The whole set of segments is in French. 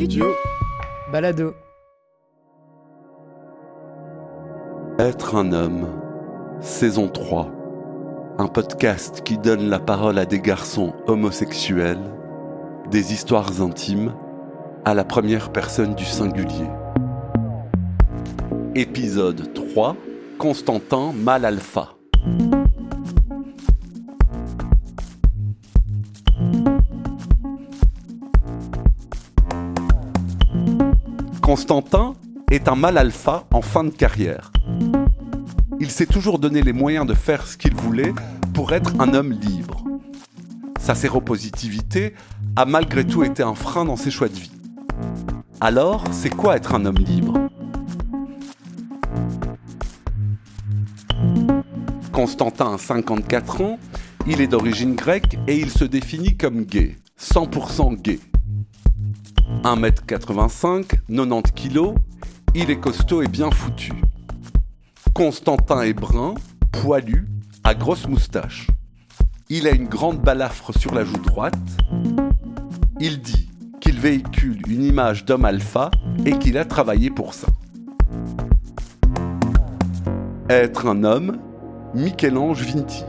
Studio. Balado. Être un homme, saison 3. Un podcast qui donne la parole à des garçons homosexuels, des histoires intimes, à la première personne du singulier. Épisode 3. Constantin mal alpha. Constantin est un mal alpha en fin de carrière. Il s'est toujours donné les moyens de faire ce qu'il voulait pour être un homme libre. Sa séropositivité a malgré tout été un frein dans ses choix de vie. Alors, c'est quoi être un homme libre? Constantin a 54 ans, il est d'origine grecque et il se définit comme gay, 100% gay. 1m85, 90 kg, il est costaud et bien foutu. Constantin est brun, poilu, à grosse moustache. Il a une grande balafre sur la joue droite. Il dit qu'il véhicule une image d'homme alpha et qu'il a travaillé pour ça. Être un homme, Michel-Ange Vinti.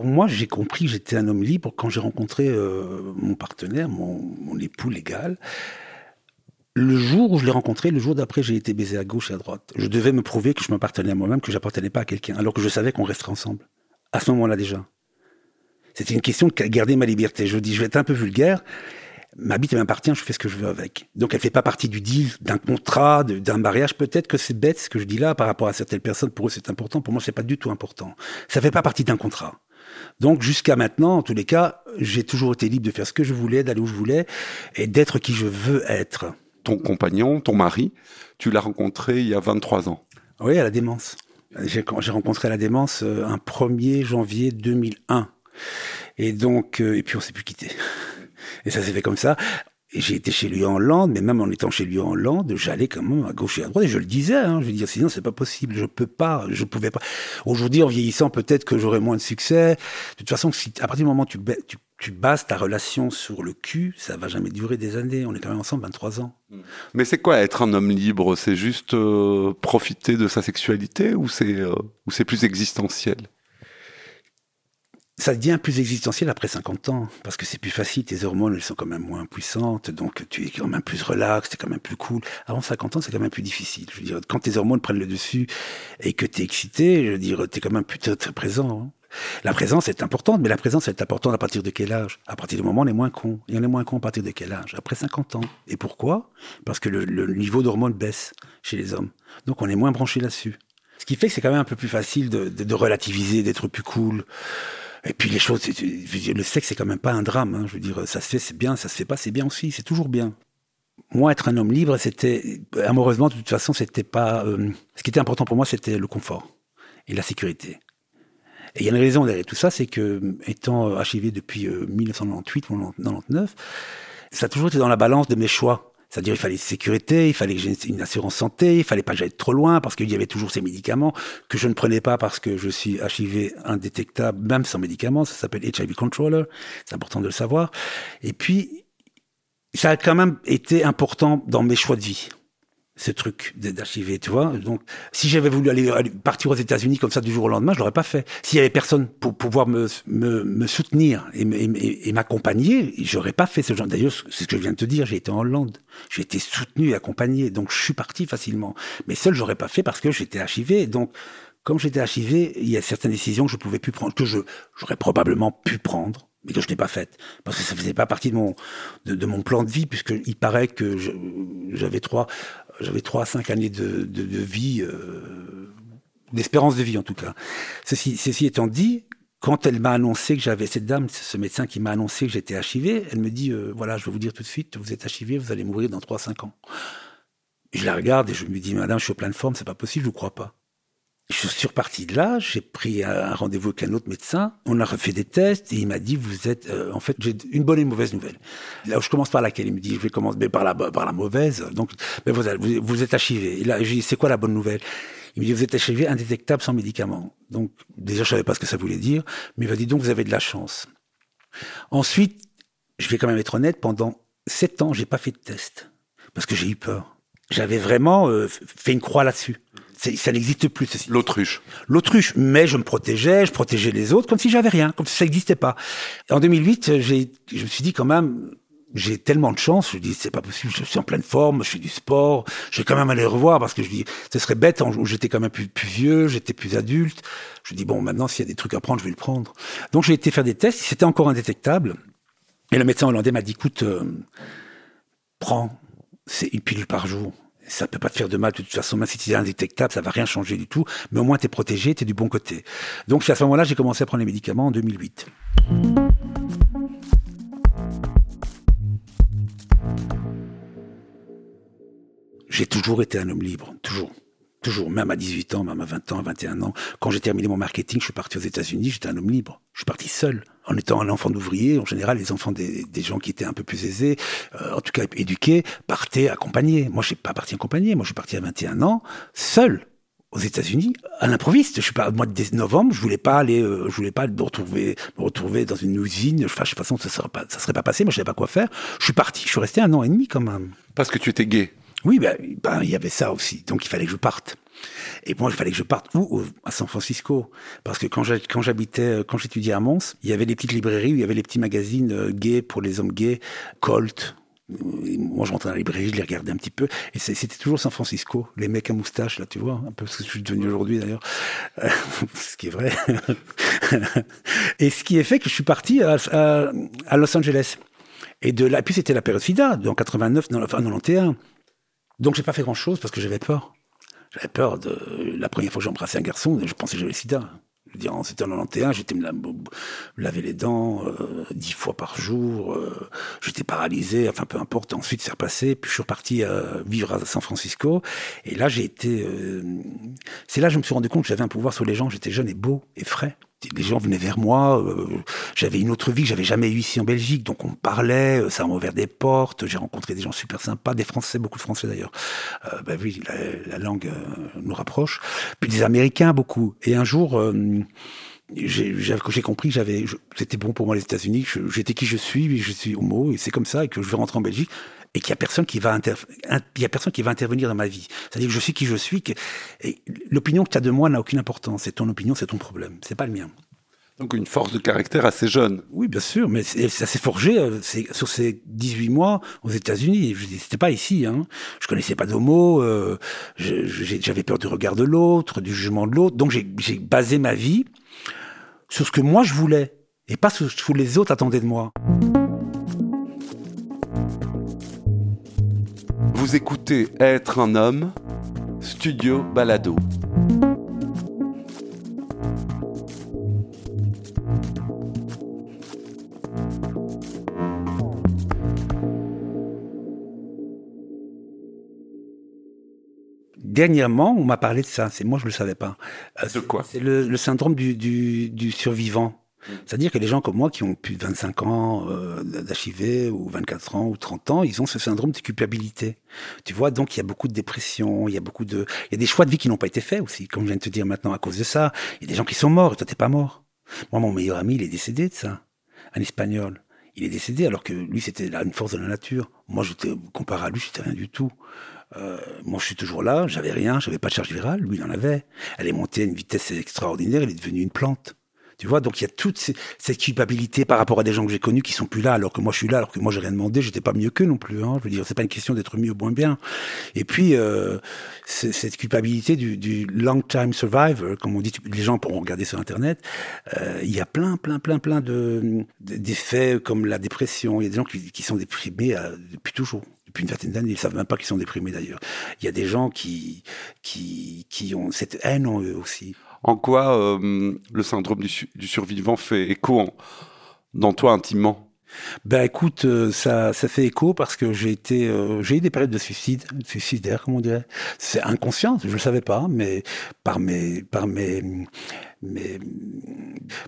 Pour moi, j'ai compris que j'étais un homme libre quand j'ai rencontré euh, mon partenaire, mon, époux légal. Le jour où je l'ai rencontré, le jour d'après, j'ai été baisé à gauche et à droite. Je devais me prouver que je m'appartenais à moi-même, que j'appartenais pas à quelqu'un, alors que je savais qu'on resterait ensemble. À ce moment-là déjà. C'était une question de garder ma liberté. Je dis, je vais être un peu vulgaire. Ma bite m'appartient, je fais ce que je veux avec. Donc elle fait pas partie du deal, d'un contrat, d'un mariage. Peut-être que c'est bête ce que je dis là par rapport à certaines personnes. Pour eux c'est important. Pour moi c'est pas du tout important. Ça fait pas partie d'un contrat. Donc jusqu'à maintenant, en tous les cas, j'ai toujours été libre de faire ce que je voulais, d'aller où je voulais et d'être qui je veux être. Ton compagnon, ton mari, tu l'as rencontré il y a 23 ans. Oui, à la démence. J'ai rencontré à la démence euh, un 1er janvier 2001. Et donc, euh, et puis on s'est plus quitté. Et ça s'est fait comme ça. Et j'ai été chez lui en Hollande, mais même en étant chez lui en Hollande, j'allais quand même à gauche et à droite, et je le disais, hein, je veux dire, sinon c'est pas possible, je peux pas, je pouvais pas. Aujourd'hui, en vieillissant, peut-être que j'aurais moins de succès. De toute façon, si, à partir du moment où tu, tu, tu bases ta relation sur le cul, ça va jamais durer des années. On est quand même ensemble 23 ans. Mais c'est quoi être un homme libre? C'est juste euh, profiter de sa sexualité ou c'est euh, ou c'est plus existentiel? Ça devient plus existentiel après 50 ans, parce que c'est plus facile, tes hormones, elles sont quand même moins puissantes, donc tu es quand même plus relax, es quand même plus cool. Avant 50 ans, c'est quand même plus difficile. Je veux dire, quand tes hormones prennent le dessus et que tu es excité, je veux dire, es quand même plus très présent. Hein. La présence est importante, mais la présence est importante à partir de quel âge? À partir du moment où on est moins con. Et on est moins con à partir de quel âge? Après 50 ans. Et pourquoi? Parce que le, niveau d'hormones baisse chez les hommes. Donc on est moins branché là-dessus. Ce qui fait que c'est quand même un peu plus facile de relativiser, d'être plus cool. Et puis les choses, le sexe c'est quand même pas un drame. Hein. Je veux dire, ça se fait, c'est bien, ça se fait pas, c'est bien aussi, c'est toujours bien. Moi, être un homme libre, c'était amoureusement de toute façon, c'était pas. Euh, ce qui était important pour moi, c'était le confort et la sécurité. Et il y a une raison derrière tout ça, c'est que étant archivé depuis 1998 ou 1999, ça a toujours été dans la balance de mes choix. C'est-à-dire, il fallait sécurité, il fallait que une assurance santé, il fallait pas que j'aille trop loin parce qu'il y avait toujours ces médicaments que je ne prenais pas parce que je suis HIV indétectable, même sans médicaments. Ça s'appelle HIV controller. C'est important de le savoir. Et puis, ça a quand même été important dans mes choix de vie ce truc d'archiver, tu vois. Donc, si j'avais voulu aller, partir aux États-Unis comme ça du jour au lendemain, je l'aurais pas fait. S'il y avait personne pour pouvoir me, me, soutenir et, et, et m'accompagner, j'aurais pas fait ce genre. D'ailleurs, c'est ce que je viens de te dire. J'ai été en Hollande, j'ai été soutenu et accompagné, donc je suis parti facilement. Mais seul, j'aurais pas fait parce que j'étais archivé. Donc, comme j'étais archivé, il y a certaines décisions que je pouvais plus prendre, que je j'aurais probablement pu prendre mais que je n'ai pas faite parce que ça faisait pas partie de mon de mon plan de vie puisque il paraît que j'avais trois j'avais trois à cinq années de, de, de vie euh, d'espérance de vie en tout cas. Ceci, ceci étant dit, quand elle m'a annoncé que j'avais cette dame, ce médecin qui m'a annoncé que j'étais HIV, elle me dit euh, voilà, je vais vous dire tout de suite, vous êtes HIV, vous allez mourir dans trois à cinq ans. je la regarde et je me dis madame, je suis au pleine forme, c'est pas possible, je vous crois pas. Je suis reparti de là, j'ai pris un rendez-vous avec un autre médecin, on a refait des tests et il m'a dit vous êtes euh, en fait j'ai une bonne et une mauvaise nouvelle. Là où je commence par laquelle il me dit je vais commencer mais par la par la mauvaise donc mais vous, vous, vous êtes HIV. Et là j'ai c'est quoi la bonne nouvelle? Il me dit vous êtes HIV indétectable sans médicaments. Donc déjà je savais pas ce que ça voulait dire mais il m'a dit donc vous avez de la chance. Ensuite, je vais quand même être honnête, pendant sept ans, j'ai pas fait de test parce que j'ai eu peur. J'avais vraiment euh, fait une croix là-dessus. Ça n'existe plus. ceci. L'autruche. L'autruche, mais je me protégeais, je protégeais les autres comme si j'avais rien, comme si ça n'existait pas. En 2008, j'ai, je me suis dit quand même, j'ai tellement de chance. Je dis c'est pas possible, je suis en pleine forme, je fais du sport, je vais quand même aller le revoir parce que je dis ce serait bête j'étais quand même plus, plus vieux, j'étais plus adulte. Je dis bon maintenant s'il y a des trucs à prendre, je vais le prendre. Donc j'ai été faire des tests, c'était encore indétectable. Et le médecin hollandais m'a dit écoute, euh, prends, c'est une pilule par jour. Ça peut pas te faire de mal de toute façon, même si tu es indétectable, ça va rien changer du tout. Mais au moins, tu es protégé, tu es du bon côté. Donc, à ce moment-là, j'ai commencé à prendre les médicaments en 2008. J'ai toujours été un homme libre, toujours. Toujours, même à 18 ans, même à 20 ans, à 21 ans. Quand j'ai terminé mon marketing, je suis parti aux États-Unis, j'étais un homme libre. Je suis parti seul. En étant un enfant d'ouvrier, en général, les enfants des, gens qui étaient un peu plus aisés, euh, en tout cas éduqués, partaient accompagnés. Moi, je suis pas parti accompagné. Moi, je suis parti à 21 ans, seul aux États-Unis à l'improviste. Je suis pas au mois de novembre, je voulais pas aller, euh, je voulais pas me retrouver, me retrouver dans une usine. Enfin, de toute façon, ça serait pas, ça serait pas passé. Moi, je savais pas quoi faire. Je suis parti. Je suis resté un an et demi quand même. Parce que tu étais gay. Oui, ben, il y avait ça aussi. Donc, il fallait que je parte. Et moi, il fallait que je parte où? À San Francisco. Parce que quand j'ha- quand j'habitais, euh, quand j'étudiais à Mons, il y avait des petites librairies où il y avait les petits magazines euh, gays pour les hommes gays, Colt. Moi, je rentrais dans la librairie, je les regardais un petit peu. Et c'était toujours San Francisco. Les mecs à moustache, là, tu vois. Un peu ce que je suis devenu aujourd'hui, d'ailleurs. Euh, ce qui est vrai. et ce qui est fait que je suis parti à, Los Angeles. Et de là, puis c'était la période SIDA, en 89, non, enfin 91. Donc j'ai pas fait grand chose parce que j'avais peur. J'avais peur de la première fois que j'ai embrassé un garçon, je pensais que j'avais le sida. Je veux c'était en 91, j'étais me la- laver les dents euh, dix fois par jour, euh, j'étais paralysé, enfin peu importe. Ensuite c'est repassé, puis je suis reparti euh, vivre à San Francisco. Et là j'ai été, euh, c'est là que je me suis rendu compte que j'avais un pouvoir sur les gens. J'étais jeune et beau et frais. Les gens venaient vers moi. euh, j'avais une autre vie que j'avais jamais eue ici en Belgique, donc on me parlait, euh, ça m'a ouvert des portes. J'ai rencontré des gens super sympas, des Français, beaucoup de Français d'ailleurs. Euh, bah oui, la, la langue euh, nous rapproche. Puis des Américains beaucoup. Et un jour, euh, j'ai compris que j'avais, c'était bon pour moi les États-Unis. J'étais qui je suis, je suis homo, et c'est comme ça, et que je vais rentrer en Belgique. Et qu'il y a personne qui va il y a personne qui va intervenir dans ma vie. C'est-à-dire que je suis qui je suis. Que... L'opinion que tu as de moi n'a aucune importance. C'est ton opinion, c'est ton problème. C'est pas le mien. Donc une force de caractère assez jeune. Oui, bien sûr, mais c'est- ça s'est forgé euh, sur ces 18 mois aux États-Unis. Je dis, C'était pas ici. Hein. Je connaissais pas d'homo. Euh, J'avais peur du regard de l'autre, du jugement de l'autre. Donc j'ai j'ai basé ma vie sur ce que moi je voulais et pas sur ce que les autres attendaient de moi. Vous écoutez Être un homme, Studio Balado. Dernièrement, on m'a parlé de ça. C'est moi, je le savais pas. Euh, De quoi? C'est le, le syndrome du, du, du survivant. C'est-à-dire que les gens comme moi qui ont plus de 25 ans euh, ou 24 ans ou 30 ans, ils ont ce syndrome de culpabilité. Tu vois, donc il y a beaucoup de dépression, il y a beaucoup de, il y a des choix de vie qui n'ont pas été faits aussi, comme je viens de te dire maintenant à cause de ça. Il y a des gens qui sont morts et toi t'es pas mort. Moi, mon meilleur ami, il est décédé de ça. Un espagnol. Il est décédé alors que lui, c'était une force de la nature. Moi, j'étais, comparé à lui, j'étais rien du tout. Euh, moi, je suis toujours là, j'avais rien, j'avais pas de charge virale, lui, il en avait. Elle est montée à une vitesse extraordinaire, elle est devenue une plante. Tu vois, donc il y a toute cette culpabilité par rapport à des gens que j'ai connus qui sont plus là, alors que moi je suis là, alors que moi j'ai rien demandé, j'étais pas mieux qu'eux non plus. Hein. Je veux dire, c'est pas une question d'être mieux ou moins bien. Et puis euh, cette culpabilité du, du long time survivor, comme on dit, les gens pourront regarder sur internet. euh, il y a plein, plein, plein, plein de de- d'effets comme la dépression. Il y a des gens qui, qui sont déprimés euh, depuis toujours. Depuis une vingtaine d'années, ils savent même pas qu'ils sont déprimés d'ailleurs. Il y a des gens qui, qui, qui ont cette haine en eux aussi. En quoi euh, le syndrome du, su- du survivant fait écho dans toi intimement? Ben écoute, euh, ça, ça fait écho parce que j'ai été, euh, j'ai eu des périodes de suicide, suicidaire, comme on dirait. C'est inconscient, je le savais pas, mais par mes, par mes, mais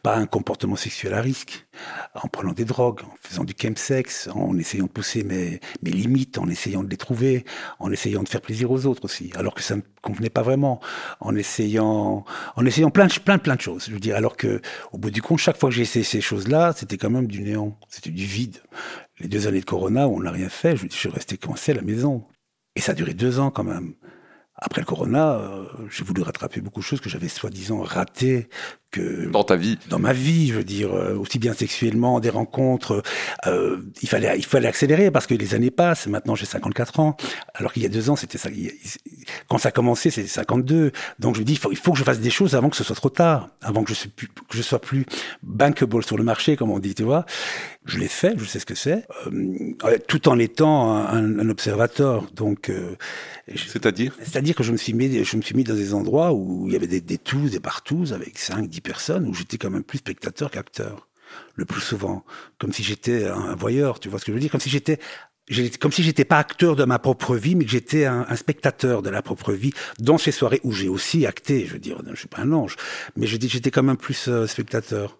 pas un comportement sexuel à risque, en prenant des drogues, en faisant du chemsex, en essayant de pousser mes, mes limites, en essayant de les trouver, en essayant de faire plaisir aux autres aussi, alors que ça me convenait pas vraiment, en essayant, en essayant plein, plein, plein de choses. Je veux dire, alors que, au bout du compte, chaque fois que j'ai essayé ces choses-là, c'était quand même du néant, c'était du vide. Les deux années de Corona où on n'a rien fait, je, je suis resté coincé à la maison. Et ça a duré deux ans quand même. Après le Corona, euh, j'ai voulu rattraper beaucoup de choses que j'avais soi-disant ratées, que Dans ta vie. dans ma vie, je veux dire, euh, aussi bien sexuellement, des rencontres, euh, il fallait il fallait accélérer parce que les années passent. Maintenant, j'ai 54 ans, alors qu'il y a deux ans, c'était ça. Quand ça a commencé, c'était 52. Donc je me dis, il faut, il faut que je fasse des choses avant que ce soit trop tard, avant que je, sois plus, que je sois plus bankable sur le marché, comme on dit, tu vois. Je l'ai fait, je sais ce que c'est, euh, tout en étant un, un observateur. Donc, euh, C'est-à-dire? C'est-à-dire que je me suis mis, je me suis mis dans des endroits où il y avait des, des tous, des partous, avec 5, 10 personnes, où j'étais quand même plus spectateur qu'acteur. Le plus souvent. Comme si j'étais un voyeur, tu vois ce que je veux dire? Comme si j'étais, comme si j'étais pas acteur de ma propre vie, mais que j'étais un, spectateur de la propre vie dans ces soirées où j'ai aussi acté. Je veux dire, je suis pas un ange, mais j'étais quand même plus euh, spectateur.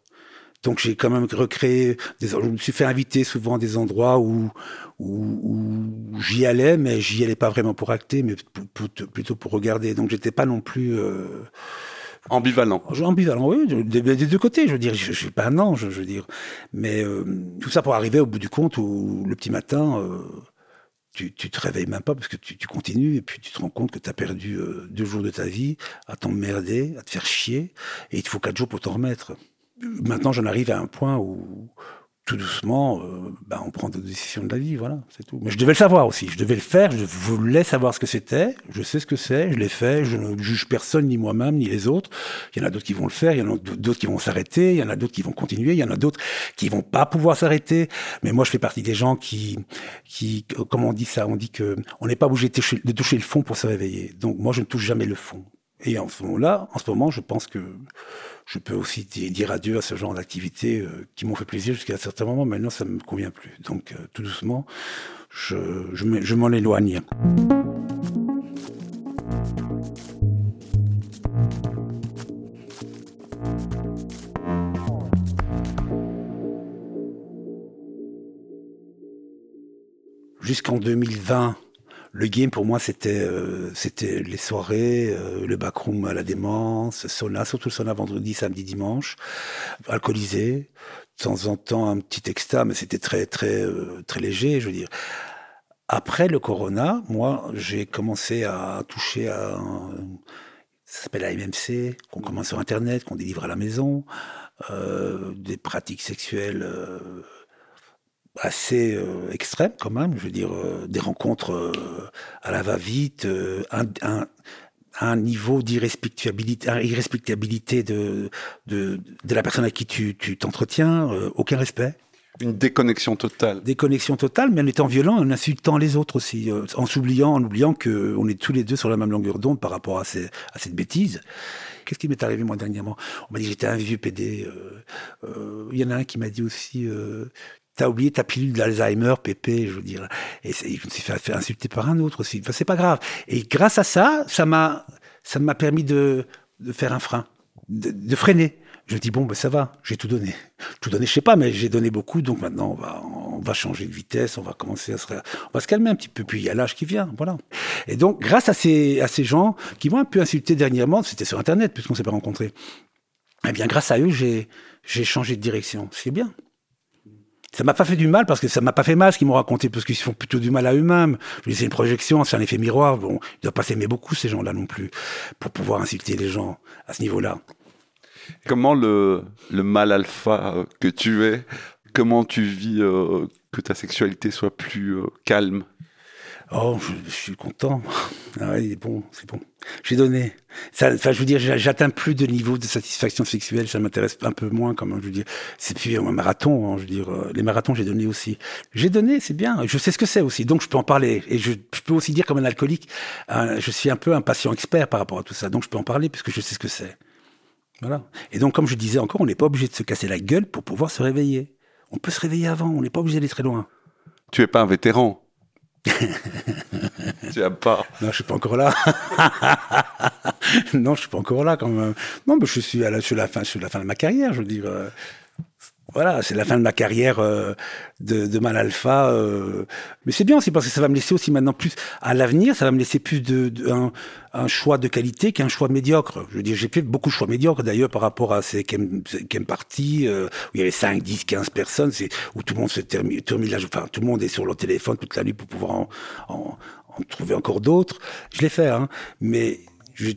Donc j'ai quand même recréé je me suis fait inviter souvent à des endroits où où, j'y allais, mais j'y allais pas vraiment pour acter, mais plutôt pour regarder. Donc j'étais pas non plus euh, Ambivalent. ambivalent, oui, des, deux côtés. Je veux dire, je, je suis pas un ange, je veux dire, mais euh, tout ça pour arriver au bout du compte où le petit matin. euh, tu, tu te réveilles même pas parce que tu, tu continues et puis tu te rends compte que tu as perdu euh, deux jours de ta vie à t'emmerder, à te faire chier et il te faut quatre jours pour t'en remettre. Maintenant, j'en arrive à un point où tout doucement, euh, ben, on prend des décisions de la vie, voilà, c'est tout. Mais je devais le savoir aussi, je devais le faire, je voulais savoir ce que c'était, je sais ce que c'est, je l'ai fait, je ne juge personne, ni moi-même, ni les autres. Il y en a d'autres qui vont le faire, il y en a d'autres qui vont s'arrêter, il y en a d'autres qui vont continuer, il y en a d'autres qui vont pas pouvoir s'arrêter. Mais moi, je fais partie des gens qui, qui, comment on dit ça On dit que on n'est pas obligé de toucher, de toucher le fond pour se réveiller. Donc moi, je ne touche jamais le fond. Et en ce moment, je pense que je peux aussi di- dire adieu à ce genre d'activités euh, qui m'ont fait plaisir jusqu'à un certain moment. Maintenant, ça me convient plus. Donc, euh, tout doucement, je m'en éloigne. Jusqu'en 2020, le game pour moi c'était euh, c'était les soirées, euh, le backroom à la démence, sauna, surtout le sauna vendredi, samedi, dimanche, alcoolisé, de temps en temps un petit extra, mais c'était très très euh, très léger, je veux dire. Après le corona, moi j'ai commencé à toucher à ça s'appelle AMMC, qu'on commence sur internet, qu'on délivre à la maison, euh, des pratiques sexuelles. Euh, assez euh, extrême quand même, je veux dire, euh, des rencontres euh, à la va-vite, euh, un, un, un niveau d'irrespectabilité irrespectabilité de, de, de la personne à qui tu tu t'entretiens, euh, aucun respect, Une déconnexion totale. déconnexion totale, mais en étant violent, en insultant les autres aussi, euh, en s'oubliant, en oubliant que on est tous les deux sur la même longueur d'onde par rapport à, ces, à cette bêtise. Qu'est-ce qui m'est arrivé moi dernièrement? On m'a dit j'étais un vieux PD. euh, euh, Il y en a un qui m'a dit aussi, euh, oublié ta pilule d'Alzheimer, Pépé, je veux dire. Et je me suis fait, insulter par un autre aussi. Enfin, c'est pas grave. Et grâce à ça, ça m'a, ça m'a permis de, faire un frein, de, freiner. Je me dis bon, ben ça va, j'ai tout donné. Tout donné, je sais pas, mais j'ai donné beaucoup, donc maintenant on va, on va changer de vitesse, on va commencer à se, va se calmer un petit peu. Puis il y a l'âge qui vient, voilà. Et donc, grâce à ces, à ces gens qui m'ont un peu insulté dernièrement, c'était sur Internet puisqu'on s'est pas rencontrés. Eh bien, grâce à eux, j'ai, j'ai changé de direction. C'est bien. Ça m'a pas fait du mal parce que ça m'a pas fait mal ce qu'ils m'ont raconté parce qu'ils se font plutôt du mal à eux-mêmes. Je c'est une projection, c'est un effet miroir. Bon, ils doivent pas s'aimer beaucoup ces gens-là non plus pour pouvoir insulter les gens à ce niveau-là. Comment le, le mal alpha euh, que tu es, comment tu vis euh, que ta sexualité soit plus euh, calme? Oh, je, suis content. Ah il est bon, c'est bon. J'ai donné. Enfin, je veux dire, j'a- j'atteins plus de niveau de satisfaction sexuelle. Ça m'intéresse un peu moins, même. Je veux dire, c'est plus un marathon. hein, je veux dire, euh, les marathons, j'ai donné aussi. J'ai donné, c'est bien. Je sais ce que c'est aussi, donc je peux en parler. Et je, peux aussi dire, comme un alcoolique, je suis un peu un patient expert par rapport à tout ça. Donc je peux en parler puisque je sais ce que c'est. Voilà. Et donc, comme je disais encore, on n'est pas obligé de se casser la gueule pour pouvoir se réveiller. On peut se réveiller avant. On n'est pas obligé d'aller très loin. Tu es pas un vétéran. Tu as pas. Non, je suis pas encore là. non, je suis pas encore là quand même. Non, mais je suis à la, la fin, de ma carrière, je veux dire. Voilà, c'est la fin de ma carrière euh, de, de mal alpha. Euh, mais c'est bien aussi parce que ça va me laisser aussi maintenant plus à l'avenir, ça va me laisser plus de, un, un, choix de qualité qu'un choix médiocre. Je veux dire, j'ai fait beaucoup de choix médiocres d'ailleurs par rapport à ces Kem, parties euh, où il y avait 5, 10, 15 personnes, c'est où tout le monde se termine enfin tout le monde est sur leur téléphone toute la nuit pour pouvoir en, en, en trouver encore d'autres. Je l'ai fait, hein, mais je,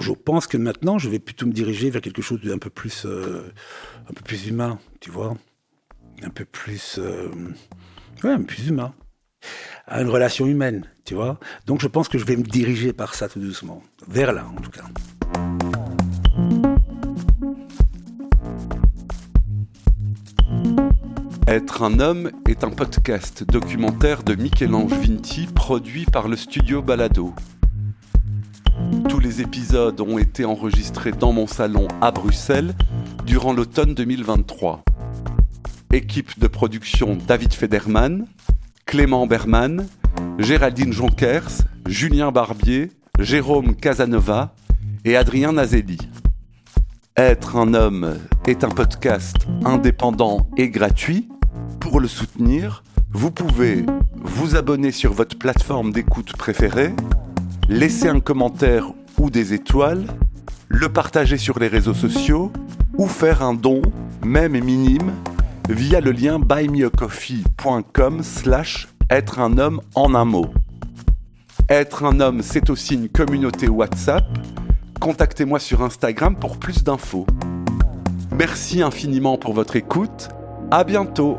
je, pense que maintenant, je vais plutôt me diriger vers quelque chose d'un peu plus, euh, un peu plus humain, tu vois, un peu plus, euh, ouais, un peu plus humain, à une relation humaine, tu vois. Donc, je pense que je vais me diriger par ça tout doucement, vers là, en tout cas. Être un homme est un podcast documentaire de Michel-Ange Vinti produit par le studio Balado. Tous les épisodes ont été enregistrés dans mon salon à Bruxelles durant l'automne 2023. Équipe de production David Federman, Clément Berman, Géraldine Jonkers, Julien Barbier, Jérôme Casanova et Adrien Nazelli. Être un homme est un podcast indépendant et gratuit. Pour le soutenir, vous pouvez vous abonner sur votre plateforme d'écoute préférée, laisser un commentaire ou des étoiles, le partager sur les réseaux sociaux ou faire un don, même minime, via le lien buymeacoffee.com slash être un homme en un mot. Être un homme, c'est aussi une communauté WhatsApp. Contactez-moi sur Instagram pour plus d'infos. Merci infiniment pour votre écoute. À bientôt.